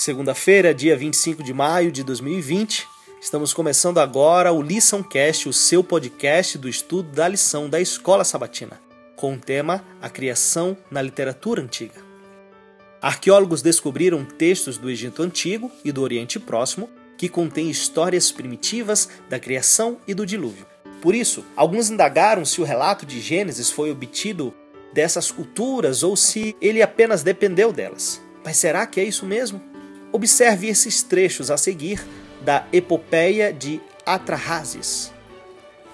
Segunda-feira, dia 25 de maio de 2020. Estamos começando agora o Lição Cast, o seu podcast do estudo da lição da Escola Sabatina, com o tema A Criação na Literatura Antiga. Arqueólogos descobriram textos do Egito Antigo e do Oriente Próximo que contêm histórias primitivas da criação e do dilúvio. Por isso, alguns indagaram se o relato de Gênesis foi obtido dessas culturas ou se ele apenas dependeu delas. Mas será que é isso mesmo? Observe esses trechos a seguir da epopeia de Atrahasis.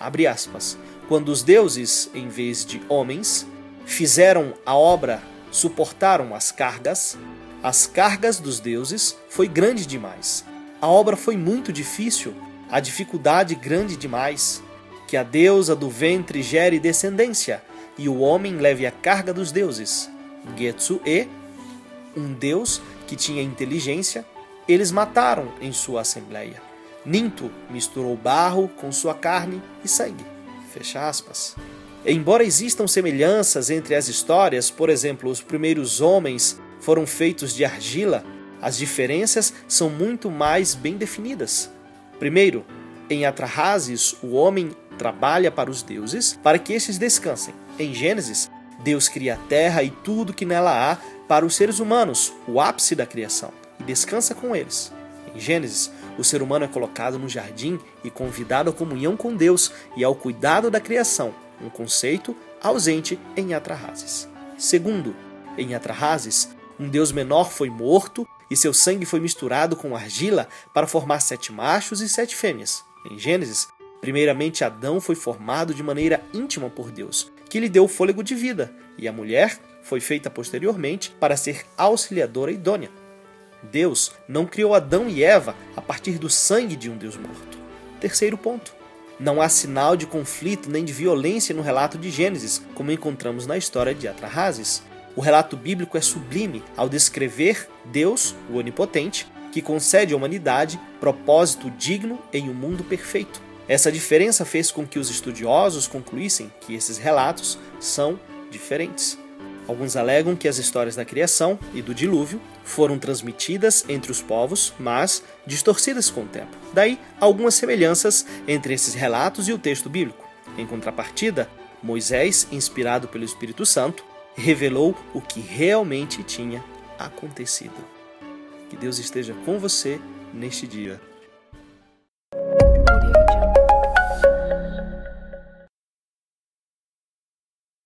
Abre aspas. Quando os deuses, em vez de homens, fizeram a obra, suportaram as cargas, as cargas dos deuses foi grande demais. A obra foi muito difícil, a dificuldade grande demais. Que a deusa do ventre gere descendência e o homem leve a carga dos deuses. Getsu e um deus que tinha inteligência, eles mataram em sua assembleia. Ninto misturou barro com sua carne e sangue. Fecha aspas. Embora existam semelhanças entre as histórias, por exemplo, os primeiros homens foram feitos de argila, as diferenças são muito mais bem definidas. Primeiro, em Atrahasis, o homem trabalha para os deuses para que estes descansem. Em Gênesis, Deus cria a terra e tudo que nela há para os seres humanos, o ápice da criação, e descansa com eles. Em Gênesis, o ser humano é colocado no jardim e convidado à comunhão com Deus e ao cuidado da criação, um conceito ausente em Atrahasis. Segundo, em Atrahasis, um deus menor foi morto e seu sangue foi misturado com argila para formar sete machos e sete fêmeas. Em Gênesis, primeiramente Adão foi formado de maneira íntima por Deus, que lhe deu fôlego de vida, e a mulher foi feita posteriormente para ser auxiliadora idônea. Deus não criou Adão e Eva a partir do sangue de um Deus morto. Terceiro ponto. Não há sinal de conflito nem de violência no relato de Gênesis, como encontramos na história de Atrahasis. O relato bíblico é sublime ao descrever Deus, o Onipotente, que concede à humanidade propósito digno em um mundo perfeito. Essa diferença fez com que os estudiosos concluíssem que esses relatos são diferentes. Alguns alegam que as histórias da criação e do dilúvio foram transmitidas entre os povos, mas distorcidas com o tempo. Daí algumas semelhanças entre esses relatos e o texto bíblico. Em contrapartida, Moisés, inspirado pelo Espírito Santo, revelou o que realmente tinha acontecido. Que Deus esteja com você neste dia.